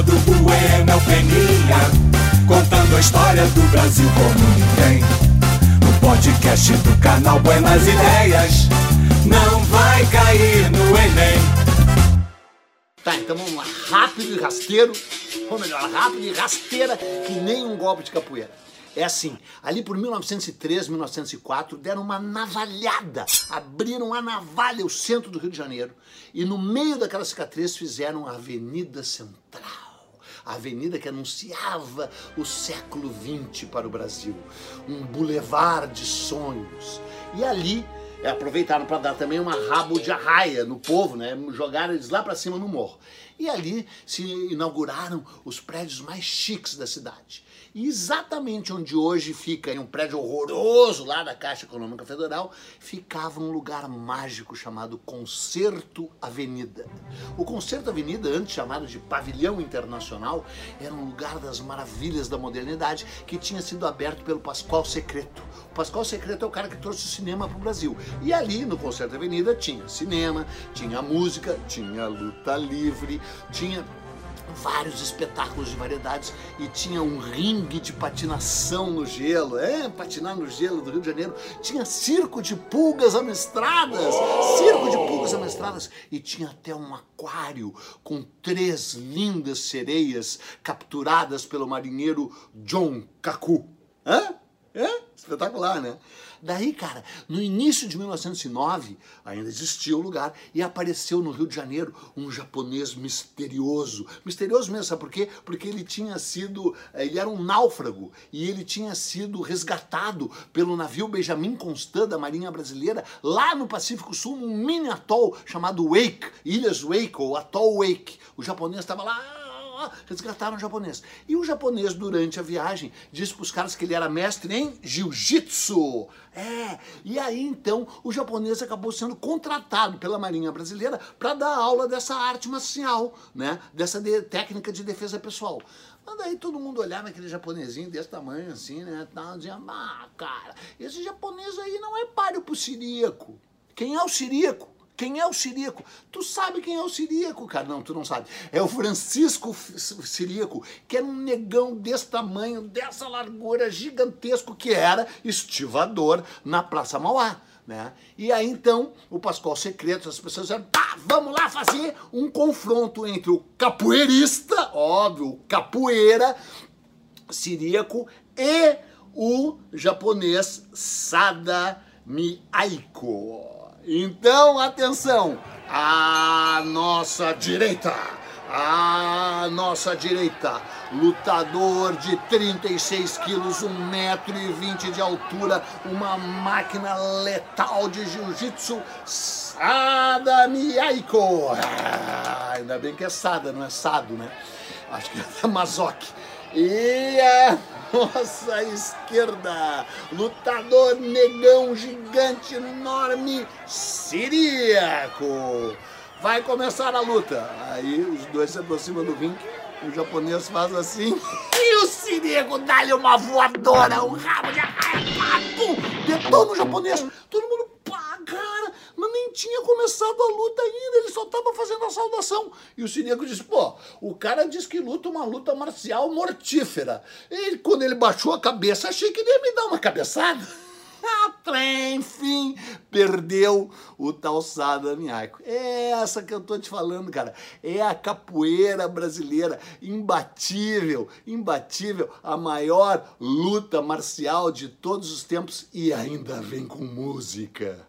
Eduardo Bueno Peninha, contando a história do Brasil como ninguém. No podcast do canal Buenas Ideias, não vai cair no Enem. Tá, então vamos lá. Rápido e rasteiro, ou melhor, rápido e rasteira, que nem um golpe de capoeira. É assim, ali por 1903, 1904, deram uma navalhada, abriram a navalha o centro do Rio de Janeiro e no meio daquela cicatriz fizeram a Avenida Central. A avenida que anunciava o século XX para o Brasil, um bulevar de sonhos. E ali é, aproveitaram para dar também uma rabo de arraia no povo, né? Jogaram eles lá para cima no morro. E ali se inauguraram os prédios mais chiques da cidade. E exatamente onde hoje fica um prédio horroroso lá da Caixa Econômica Federal, ficava um lugar mágico chamado Concerto Avenida. O Concerto Avenida, antes chamado de Pavilhão Internacional, era um lugar das maravilhas da modernidade que tinha sido aberto pelo Pascoal Secreto. O Pascoal Secreto é o cara que trouxe o cinema para o Brasil. E ali no Concerto Avenida tinha cinema, tinha música, tinha luta livre, tinha vários espetáculos de variedades e tinha um ringue de patinação no gelo, é, patinar no gelo do Rio de Janeiro. Tinha circo de pulgas amestradas, circo de pulgas amestradas e tinha até um aquário com três lindas sereias capturadas pelo marinheiro John Kaku. Hã? É? Espetacular, né? Daí, cara, no início de 1909, ainda existia o lugar e apareceu no Rio de Janeiro um japonês misterioso. Misterioso mesmo, sabe por quê? Porque ele tinha sido, eh, ele era um náufrago e ele tinha sido resgatado pelo navio Benjamin Constant da Marinha Brasileira lá no Pacífico Sul, num mini atol chamado Wake, Ilhas Wake ou Atol Wake. O japonês estava lá resgataram o japonês. E o japonês, durante a viagem, disse para os caras que ele era mestre em jiu-jitsu. É, e aí então o japonês acabou sendo contratado pela Marinha Brasileira para dar aula dessa arte marcial, né? Dessa de, técnica de defesa pessoal. Mas daí todo mundo olhava aquele japonesinho desse tamanho assim, né? Dizia, ah, cara, esse japonês aí não é páreo pro siríaco. Quem é o siríaco? Quem é o Siríaco? Tu sabe quem é o Siríaco, cara? Não, tu não sabe. É o Francisco Siríaco, que era um negão desse tamanho, dessa largura, gigantesco, que era estivador na Praça Mauá. Né? E aí então o Pascoal Secreto, as pessoas disseram, tá, vamos lá fazer um confronto entre o capoeirista, óbvio, capoeira siríaco e o japonês Sada Miaiko. Então, atenção, a nossa direita, a nossa direita, lutador de 36 quilos, 1,20m de altura, uma máquina letal de jiu-jitsu, Sada Miyaiko. Ah, ainda bem que é Sada, não é Sado, né? Acho que é Mazoki. E a nossa esquerda, lutador negão gigante enorme, Siríaco. Vai começar a luta. Aí os dois se aproximam do ringue, o japonês faz assim e o Siríaco dá-lhe uma voadora, um rabo de arraia, detona o japonês. Todo mundo cara, mas nem tinha começado a luta ainda, ele só estava fazendo a saudação. E o Sinego disse, pô, o cara diz que luta uma luta marcial mortífera. E quando ele baixou a cabeça, achei que ele ia me dar uma cabeçada. Enfim, perdeu o tal Sada Miaico. É essa que eu tô te falando, cara. É a capoeira brasileira, imbatível, imbatível, a maior luta marcial de todos os tempos e ainda vem com música.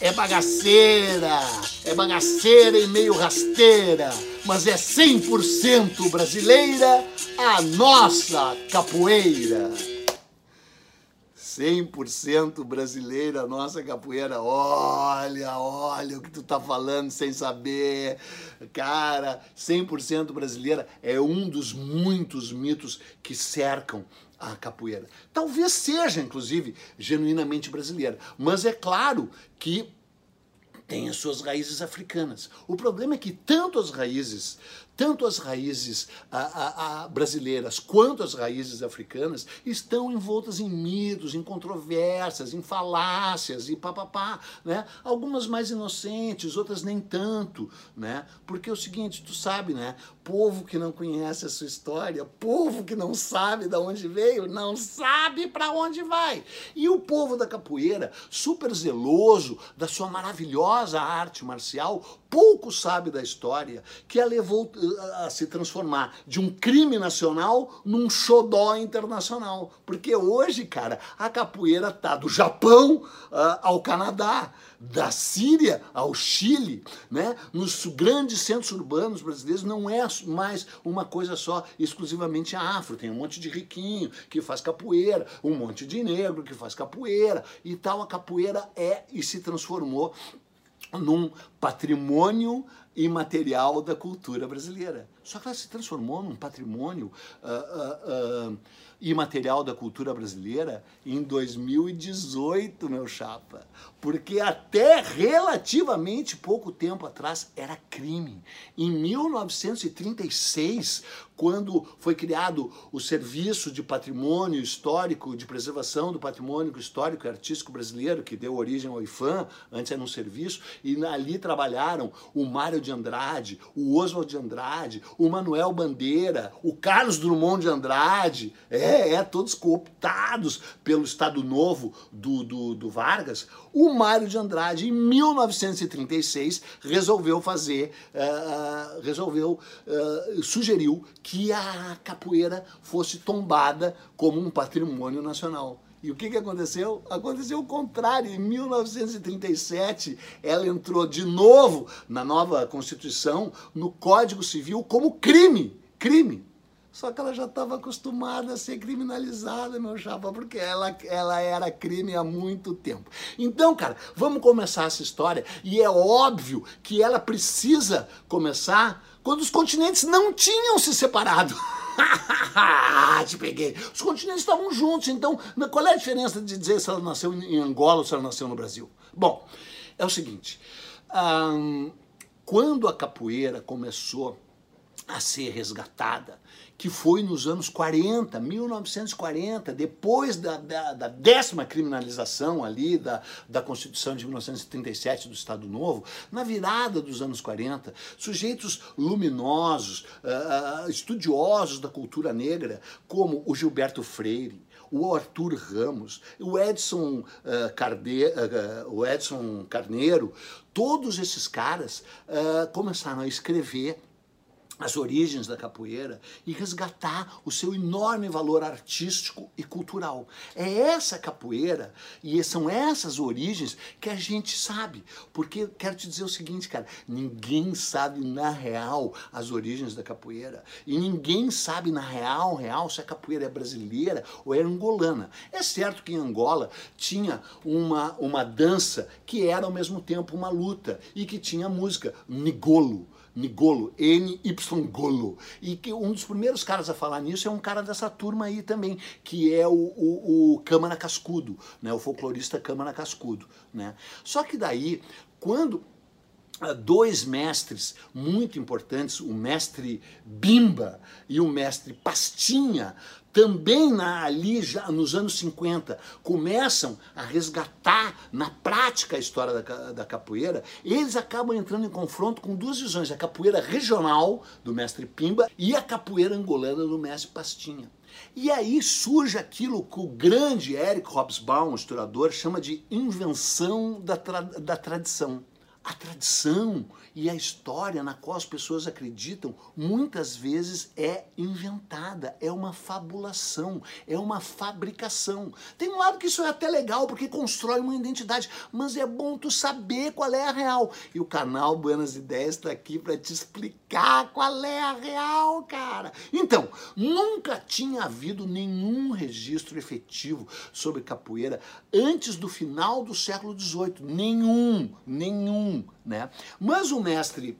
É bagaceira, é bagaceira e meio rasteira, mas é 100% brasileira a nossa capoeira. 100% brasileira nossa capoeira. Olha, olha o que tu tá falando sem saber. Cara, 100% brasileira é um dos muitos mitos que cercam a capoeira. Talvez seja, inclusive, genuinamente brasileira. Mas é claro que tem as suas raízes africanas. O problema é que tanto as raízes tanto as raízes a, a, a brasileiras quanto as raízes africanas estão envoltas em mitos, em controvérsias, em falácias e papapá, né? Algumas mais inocentes, outras nem tanto, né? Porque é o seguinte, tu sabe, né? Povo que não conhece a sua história, povo que não sabe de onde veio, não sabe para onde vai. E o povo da capoeira, super zeloso da sua maravilhosa arte marcial, pouco sabe da história que a levou a se transformar de um crime nacional num xodó internacional. Porque hoje, cara, a capoeira tá do Japão uh, ao Canadá, da Síria ao Chile, né? Nos grandes centros urbanos brasileiros não é mais uma coisa só exclusivamente afro. Tem um monte de riquinho que faz capoeira, um monte de negro que faz capoeira e tal. A capoeira é e se transformou num patrimônio imaterial da cultura brasileira. Só que ela se transformou num patrimônio uh, uh, uh, imaterial da cultura brasileira em 2018, meu chapa. Porque até relativamente pouco tempo atrás era crime. Em 1936, quando foi criado o Serviço de Patrimônio Histórico, de Preservação do Patrimônio Histórico e Artístico Brasileiro, que deu origem ao IFAM, antes era um serviço, e ali trabalharam o Mário de Andrade, o Oswald de Andrade, o Manuel Bandeira, o Carlos Drummond de Andrade, é, é todos cooptados pelo Estado Novo do, do, do Vargas, o Mário de Andrade, em 1936, resolveu fazer, uh, resolveu, uh, sugeriu que a capoeira fosse tombada como um patrimônio nacional. E o que, que aconteceu? Aconteceu o contrário. Em 1937, ela entrou de novo na nova Constituição, no Código Civil, como crime. Crime. Só que ela já estava acostumada a ser criminalizada, meu chapa, porque ela, ela era crime há muito tempo. Então, cara, vamos começar essa história. E é óbvio que ela precisa começar quando os continentes não tinham se separado. Te peguei. Os continentes estavam juntos, então qual é a diferença de dizer se ela nasceu em Angola ou se ela nasceu no Brasil? Bom, é o seguinte: quando a capoeira começou a ser resgatada, que foi nos anos 40, 1940, depois da, da, da, décima criminalização ali da, da Constituição de 1937 do Estado Novo, na virada dos anos 40, sujeitos luminosos, uh, estudiosos da cultura negra, como o Gilberto Freire, o Arthur Ramos, o Edson, uh, Carde, uh, o Edson Carneiro, todos esses caras começaram a escrever as origens da capoeira e resgatar o seu enorme valor artístico e cultural. É essa capoeira e são essas origens que a gente sabe. Porque quero te dizer o seguinte, cara, ninguém sabe na real as origens da capoeira e ninguém sabe na real, real se a capoeira é brasileira ou é angolana. É certo que em Angola tinha uma uma dança que era ao mesmo tempo uma luta e que tinha música, nigolo Nigolo, N-Y-Golo. E que um dos primeiros caras a falar nisso é um cara dessa turma aí também, que é o, o, o Câmara Cascudo, né? o folclorista Câmara Cascudo. Né? Só que daí, quando dois mestres muito importantes, o mestre Bimba e o mestre Pastinha, também na, ali já nos anos 50 começam a resgatar na prática a história da, da capoeira, eles acabam entrando em confronto com duas visões, a capoeira regional do mestre Pimba e a capoeira angolana do mestre Pastinha. E aí surge aquilo que o grande Eric Hobsbawm, historiador, chama de invenção da, tra da tradição a tradição e a história na qual as pessoas acreditam muitas vezes é inventada, é uma fabulação, é uma fabricação. Tem um lado que isso é até legal porque constrói uma identidade, mas é bom tu saber qual é a real. E o canal Buenas Ideias está aqui para te explicar qual é a real, cara. Então, nunca tinha havido nenhum registro efetivo sobre capoeira antes do final do século XVIII. Nenhum, nenhum né? Mas o mestre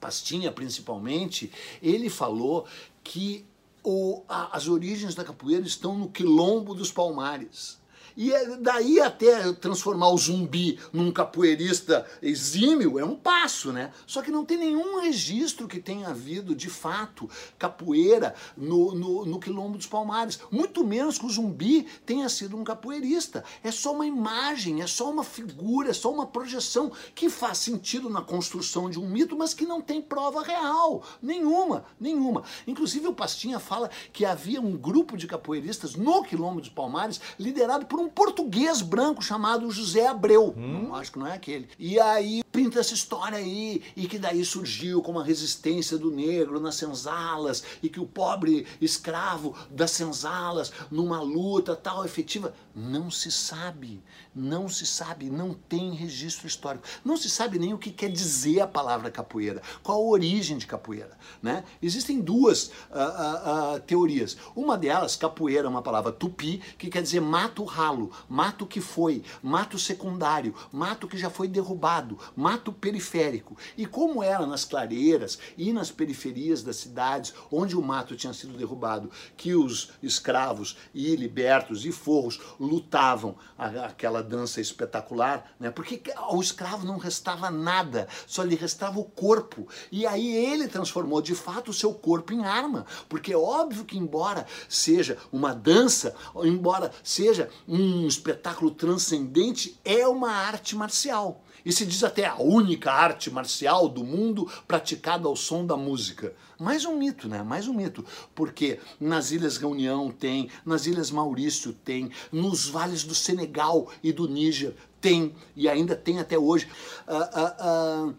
Pastinha, principalmente, ele falou que o, a, as origens da capoeira estão no quilombo dos palmares. E é, daí até transformar o zumbi num capoeirista exímio é um passo, né? Só que não tem nenhum registro que tenha havido, de fato, capoeira no, no, no Quilombo dos Palmares. Muito menos que o zumbi tenha sido um capoeirista. É só uma imagem, é só uma figura, é só uma projeção que faz sentido na construção de um mito, mas que não tem prova real. Nenhuma, nenhuma. Inclusive o Pastinha fala que havia um grupo de capoeiristas no Quilombo dos Palmares liderado por um português branco chamado José Abreu. Hum. Não, acho que não é aquele. E aí pinta essa história aí, e que daí surgiu como a resistência do negro nas senzalas, e que o pobre escravo das senzalas, numa luta tal efetiva. Não se sabe, não se sabe, não tem registro histórico. Não se sabe nem o que quer dizer a palavra capoeira, qual a origem de capoeira. Né? Existem duas uh, uh, uh, teorias. Uma delas, capoeira é uma palavra tupi, que quer dizer mato ralo, mato que foi, mato secundário, mato que já foi derrubado, mato periférico. E como era nas clareiras e nas periferias das cidades, onde o mato tinha sido derrubado, que os escravos e libertos e forros lutavam aquela dança espetacular, né? Porque ao escravo não restava nada, só lhe restava o corpo. E aí ele transformou de fato o seu corpo em arma, porque é óbvio que embora seja uma dança, embora seja um espetáculo transcendente, é uma arte marcial. E se diz até a única arte marcial do mundo praticada ao som da música. Mais um mito, né? Mais um mito. Porque nas Ilhas Reunião tem, nas Ilhas Maurício tem, nos vales do Senegal e do Níger tem, e ainda tem até hoje. Uh, uh, uh,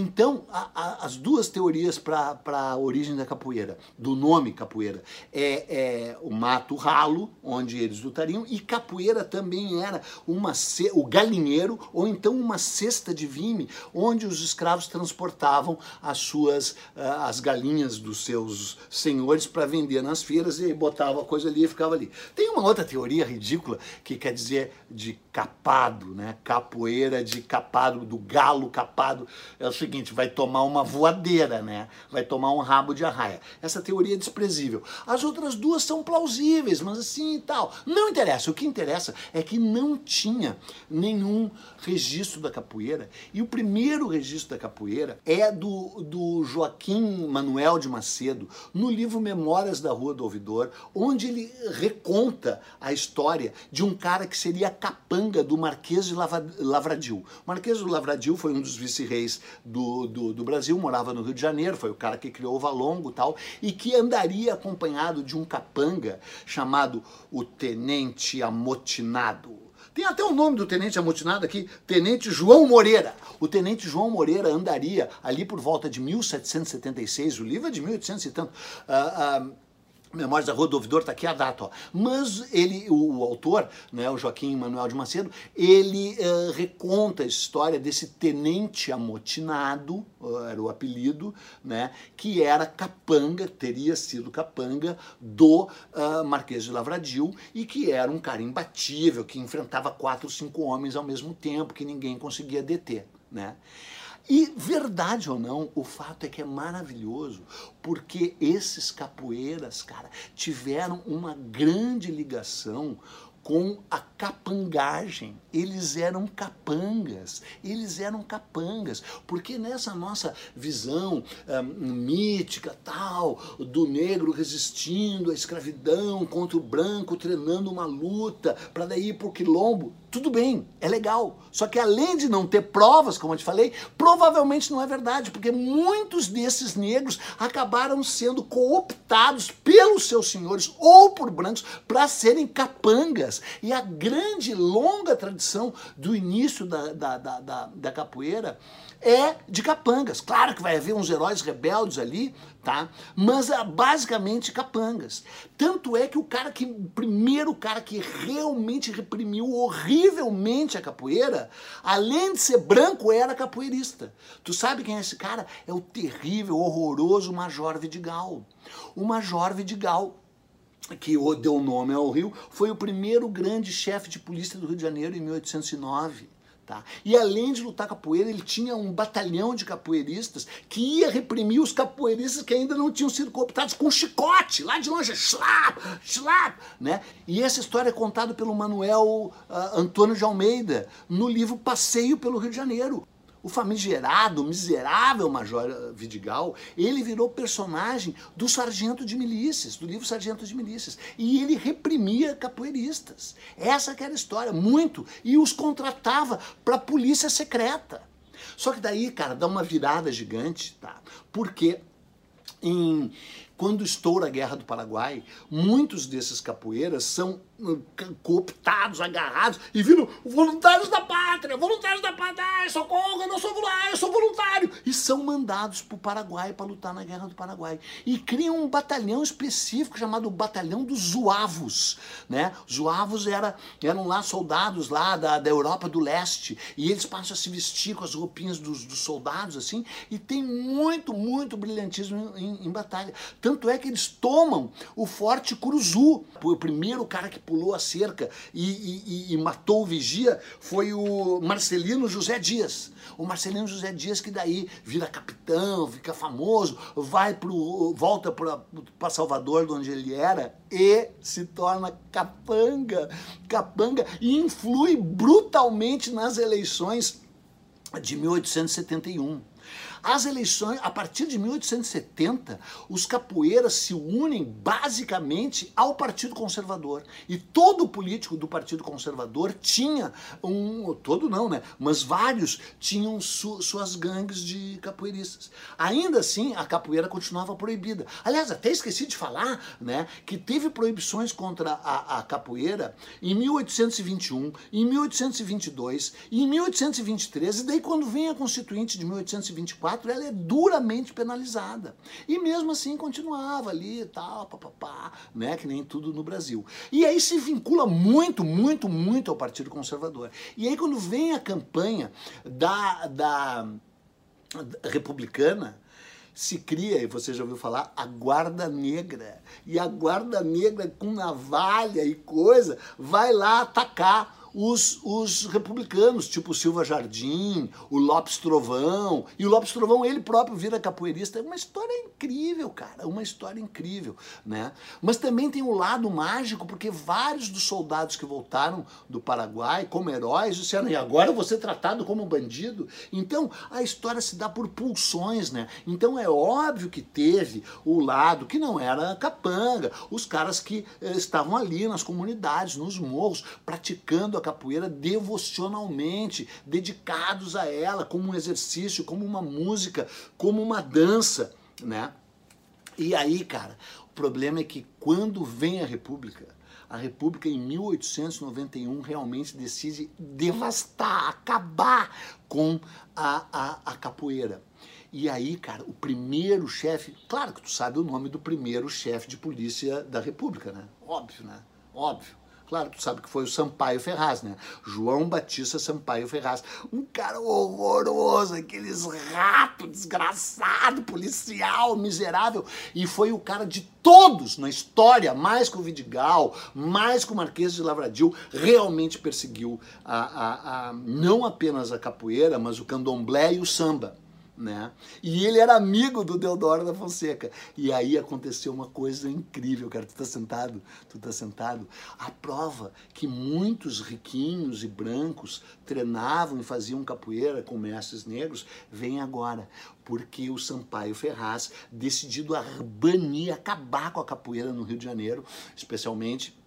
então, a, a, as duas teorias para a origem da capoeira, do nome capoeira, é, é, o mato ralo, onde eles lutariam, e capoeira também era uma o galinheiro, ou então uma cesta de vime, onde os escravos transportavam as suas uh, as galinhas dos seus senhores para vender nas feiras e botava a coisa ali e ficava ali. Tem uma outra teoria ridícula que quer dizer de capado, né? Capoeira de capado, do galo capado. É seguinte, vai tomar uma voadeira, né? Vai tomar um rabo de arraia. Essa teoria é desprezível. As outras duas são plausíveis, mas assim e tal. Não interessa. O que interessa é que não tinha nenhum registro da capoeira. E o primeiro registro da capoeira é do, do Joaquim Manuel de Macedo, no livro Memórias da Rua do Ouvidor, onde ele reconta a história de um cara que seria capanga do Marquês de Lavradio. O Marquês de Lavradio foi um dos vice-reis do, do, do, Brasil, morava no Rio de Janeiro, foi o cara que criou o Valongo tal, e que andaria acompanhado de um capanga chamado o Tenente Amotinado. Tem até o nome do tenente amotinado aqui, Tenente João Moreira. O Tenente João Moreira andaria ali por volta de 1776, o livro é de 1800 e tanto. Uh, uh, Memórias da Rua do Ouvidor, está aqui a data. Ó. Mas ele, o, o, autor, né, o Joaquim Manuel de Macedo, ele uh, reconta a história desse tenente amotinado, uh, era o apelido, né, que era capanga, teria sido capanga do uh, Marquês de Lavradio e que era um cara imbatível, que enfrentava quatro, cinco homens ao mesmo tempo, que ninguém conseguia deter. Né? E verdade ou não, o fato é que é maravilhoso, porque esses capoeiras, cara, tiveram uma grande ligação com a capangagem. Eles eram capangas, eles eram capangas, porque nessa nossa visão um, mítica tal, do negro resistindo à escravidão contra o branco, treinando uma luta para daí ir para o quilombo, tudo bem, é legal. Só que além de não ter provas, como eu te falei, provavelmente não é verdade, porque muitos desses negros acabaram sendo cooptados pelos seus senhores ou por brancos para serem capangas. E a grande, longa tradição do início da, da, da, da, da capoeira é de capangas. Claro que vai haver uns heróis rebeldes ali, tá? Mas é basicamente capangas. Tanto é que o cara que o primeiro cara que realmente reprimiu horrivelmente a capoeira, além de ser branco, era capoeirista. Tu sabe quem é esse cara? É o terrível, horroroso Major Vidigal. O Major Vidigal que deu nome ao Rio, foi o primeiro grande chefe de polícia do Rio de Janeiro em 1809 E além de lutar capoeira, ele tinha um batalhão de capoeiristas que ia reprimir os capoeiristas que ainda não tinham sido cooptados com chicote, lá de longe, slap, slap, né? E essa história é contada pelo Manuel uh, Antônio de Almeida no livro Passeio pelo Rio de Janeiro. O famigerado, miserável Major Vidigal, ele virou personagem do sargento de milícias, do livro Sargento de Milícias. E ele reprimia capoeiristas. Essa que era a história, muito. E os contratava para a polícia secreta. Só que daí, cara, dá uma virada gigante, tá? Porque em quando estoura a Guerra do Paraguai, muitos desses capoeiras são cooptados, agarrados e viram voluntários da pátria, voluntários da pátria, ai, socorro, eu não sou voluntário, eu sou voluntário. E são mandados para o Paraguai para lutar na Guerra do Paraguai. E criam um batalhão específico chamado Batalhão dos Zuavos. Né? Zuavos era, eram lá soldados lá da, da Europa do Leste e eles passam a se vestir com as roupinhas dos, dos soldados assim e tem muito, muito brilhantismo em, em batalha. Tanto é que eles tomam o Forte Curuzu. O primeiro cara que pulou a cerca e, e, e matou o vigia foi o Marcelino José Dias. O Marcelino José Dias que daí vira capitão, fica famoso, vai pro, volta para Salvador, de onde ele era, e se torna capanga, capanga e influi brutalmente nas eleições de 1871. As eleições, a partir de 1870, os capoeiras se unem basicamente ao Partido Conservador. E todo político do Partido Conservador tinha um. Todo não, né? Mas vários tinham su, suas gangues de capoeiristas. Ainda assim, a capoeira continuava proibida. Aliás, até esqueci de falar né, que teve proibições contra a, a capoeira em 1821, em 1822, em 1823, e daí quando vem a Constituinte de 1824, ela é duramente penalizada. E mesmo assim continuava ali e tal, papapá, né, que nem tudo no Brasil. E aí se vincula muito, muito, muito ao Partido Conservador. E aí quando vem a campanha da, da republicana, se cria, e você já ouviu falar, a guarda negra. E a guarda negra com navalha e coisa vai lá atacar os, os republicanos, tipo Silva Jardim, o Lopes Trovão. E o Lopes Trovão, ele próprio vira capoeirista. É uma história incrível, cara. Uma história incrível, né? Mas também tem o um lado mágico, porque vários dos soldados que voltaram do Paraguai como heróis disseram, e agora você é tratado como bandido? Então, a história se dá por pulsões, né? Então, é óbvio que teve o lado que não era capanga, os caras que eh, estavam ali nas comunidades, nos morros, praticando a capoeira devocionalmente, dedicados a ela, como um exercício, como uma música, como uma dança, né? E aí, cara, o problema é que quando vem a República, a República em 1891 realmente decide devastar, acabar com a, a, a capoeira. E aí, cara, o primeiro chefe, claro que tu sabe o nome do primeiro chefe de polícia da República, né? Óbvio, né? Óbvio. Claro, tu sabe que foi o Sampaio Ferraz, né? João Batista Sampaio Ferraz. Um cara horroroso, aqueles rato desgraçado, policial, miserável. E foi o cara de todos na história, mais que o Vidigal, mais que o Marquês de Lavradio, realmente perseguiu a, a, a, não apenas a capoeira, mas o candomblé e o samba né? E ele era amigo do Deodoro da Fonseca. E aí aconteceu uma coisa incrível, cara. Tu tá sentado? Tu tá sentado? A prova que muitos riquinhos e brancos treinavam e faziam capoeira com mestres negros vem agora. Porque o Sampaio Ferraz, decidido a banir, acabar com a capoeira no Rio de Janeiro, especialmente,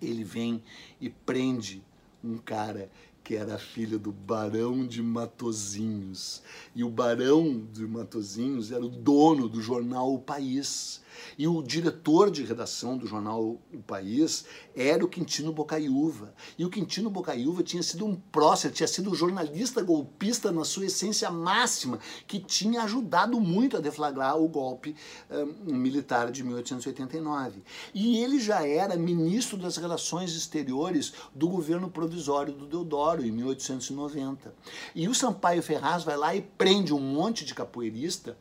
ele vem e prende um cara que era filho do Barão de Matozinhos. E o Barão de Matozinhos era o dono do jornal O País. E o diretor de redação do jornal O País era o Quintino Bocaiúva. E o Quintino Bocaiúva tinha sido um prócer, tinha sido um jornalista golpista na sua essência máxima, que tinha ajudado muito a deflagrar o golpe um, militar de 1889. E ele já era ministro das Relações Exteriores do governo provisório do Deodoro, em 1890. E o Sampaio Ferraz vai lá e prende um monte de capoeirista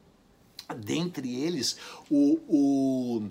dentre eles o, o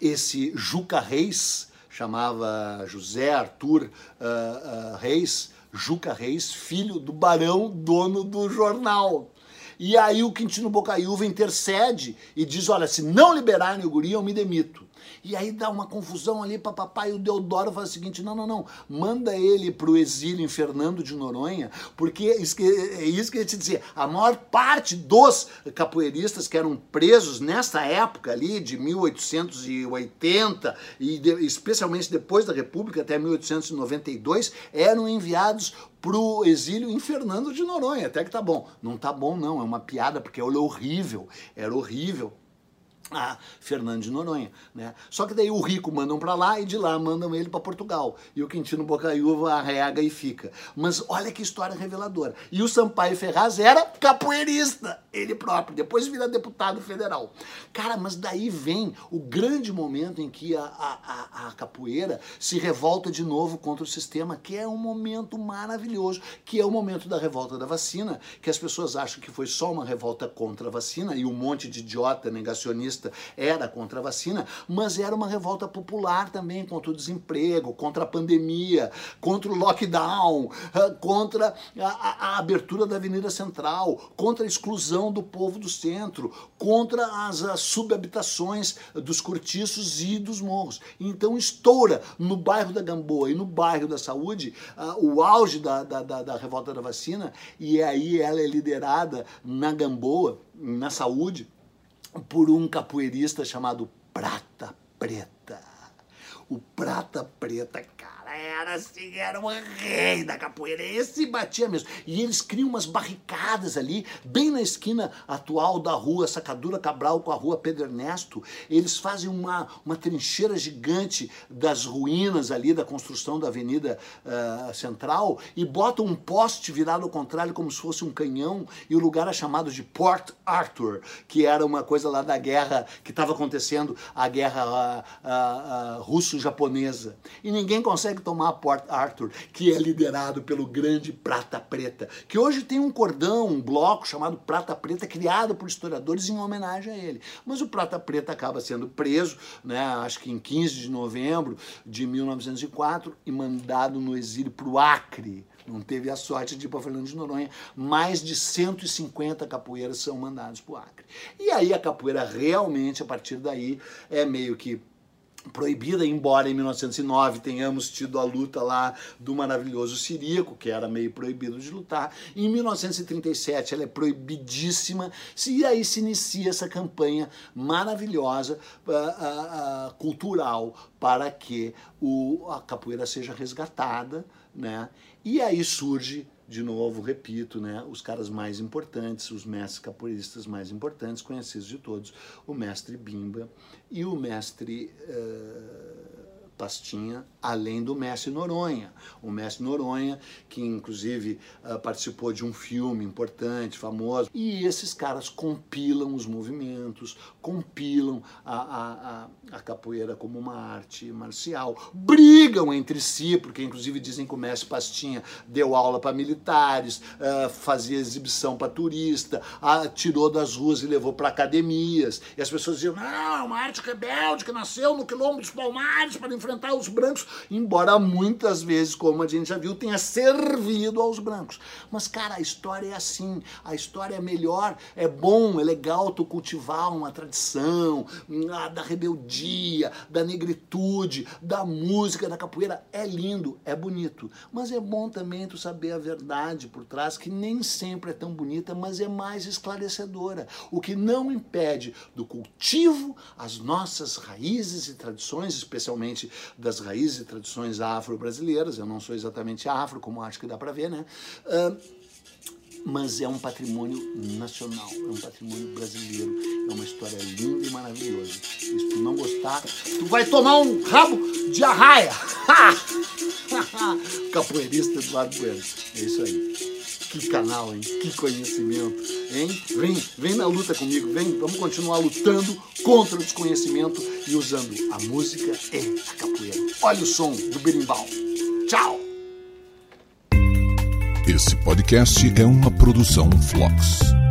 esse Juca Reis, chamava José Arthur uh, uh, Reis, Juca Reis, filho do barão, dono do jornal. E aí o Quintino Bocaiúva intercede e diz: olha, se não liberarem o guri, eu me demito. E aí dá uma confusão ali para papai e o Deodoro faz o seguinte: não, não, não, manda ele pro exílio em Fernando de Noronha, porque é isso que, é ia te dizer. A maior parte dos capoeiristas que eram presos nessa época ali, de 1880, e de, especialmente depois da República, até 1892, eram enviados pro exílio em Fernando de Noronha. Até que tá bom. Não tá bom, não. É uma piada, porque era horrível. Era horrível a Fernando de Noronha, né? Só que daí o rico mandam para lá e de lá mandam ele para Portugal. E o Quintino Bocaiúva arrega e fica. Mas olha que história reveladora. E o Sampaio Ferraz era capoeirista, ele próprio. Depois vira deputado federal. Cara, mas daí vem o grande momento em que a, a, a capoeira se revolta de novo contra o sistema, que é um momento maravilhoso, que é o momento da revolta da vacina, que as pessoas acham que foi só uma revolta contra a vacina e um monte de idiota negacionista era contra a vacina, mas era uma revolta popular também contra o desemprego, contra a pandemia, contra o lockdown, ah, contra a, a, a abertura da Avenida Central, contra a exclusão do povo do centro, contra as, as subhabitações dos cortiços e dos morros. Então estoura no bairro da Gamboa e no bairro da Saúde uh, o auge da, da, da, da revolta da vacina, e aí ela é liderada na Gamboa, na Saúde, por um capoeirista chamado Prata Preta. O Prata Preta, cara era assim, era o rei da capoeira. Esse batia mesmo. E eles criam umas barricadas ali, bem na esquina atual da rua Sacadura Cabral com a rua Pedro Ernesto. Eles fazem uma, uma trincheira gigante das ruínas ali da construção da Avenida uh, Central e botam um poste virado ao contrário, como se fosse um canhão, e o lugar é chamado de Port Arthur, que era uma coisa lá da guerra que estava acontecendo, a guerra uh, uh, russo-japonesa. E ninguém consegue tomar Port Arthur, que é liderado pelo grande Prata Preta, que hoje tem um cordão, um bloco chamado Prata Preta, criado por historiadores em homenagem a ele. Mas o Prata Preta acaba sendo preso, né, acho que em 15 de novembro de 1904, e mandado no exílio para o Acre. Não teve a sorte de ir para Fernando de Noronha. Mais de 150 capoeiras são mandados para o Acre. E aí a capoeira realmente, a partir daí, é meio que proibida, embora em 1909 tenhamos tido a luta lá do maravilhoso Sirico, que era meio proibido de lutar. Em 1937 ela é proibidíssima, e aí se inicia essa campanha maravilhosa uh, uh, uh, cultural para que o, a capoeira seja resgatada, né? E aí surge de novo, repito, né, os caras mais importantes, os mestres capoeiristas mais importantes, conhecidos de todos, o mestre Bimba e o mestre uh, Pastinha, além do mestre Noronha. O mestre Noronha, que inclusive uh, participou de um filme importante, famoso. E esses caras compilam os movimentos, compilam a, a, a, a capoeira como uma arte marcial, brigam entre si, porque inclusive dizem que o mestre Pastinha deu aula para militares, uh, fazia exibição para turista, uh, tirou das ruas e levou para academias. E as pessoas diziam: não, é uma arte rebelde que nasceu no quilombo dos Palmares para enfrentar os brancos, embora muitas vezes, como a gente já viu, tenha servido aos brancos. Mas, cara, a história é assim, a história é melhor, é bom, é legal tu cultivar uma tradição ah, da rebeldia, da negritude, da música, da capoeira, é lindo, é bonito. Mas é bom também tu saber a verdade por trás, que nem sempre é tão bonita, mas é mais esclarecedora. O que não impede do cultivo as nossas raízes e tradições, especialmente das raízes e tradições afro-brasileiras. Eu não sou exatamente afro, como acho que dá para ver, né? Uh, mas é um patrimônio nacional, é um patrimônio brasileiro, é uma história linda e maravilhosa. Se tu não gostar, tu vai tomar um rabo de arraia. Capoeirista Eduardo Bueno. É isso aí. Que canal, hein? Que conhecimento, hein? Vem, vem na luta comigo, vem, vamos continuar lutando contra o desconhecimento e usando a música e a capoeira. Olha o som do berimbau. Tchau! Esse podcast é uma produção Flux.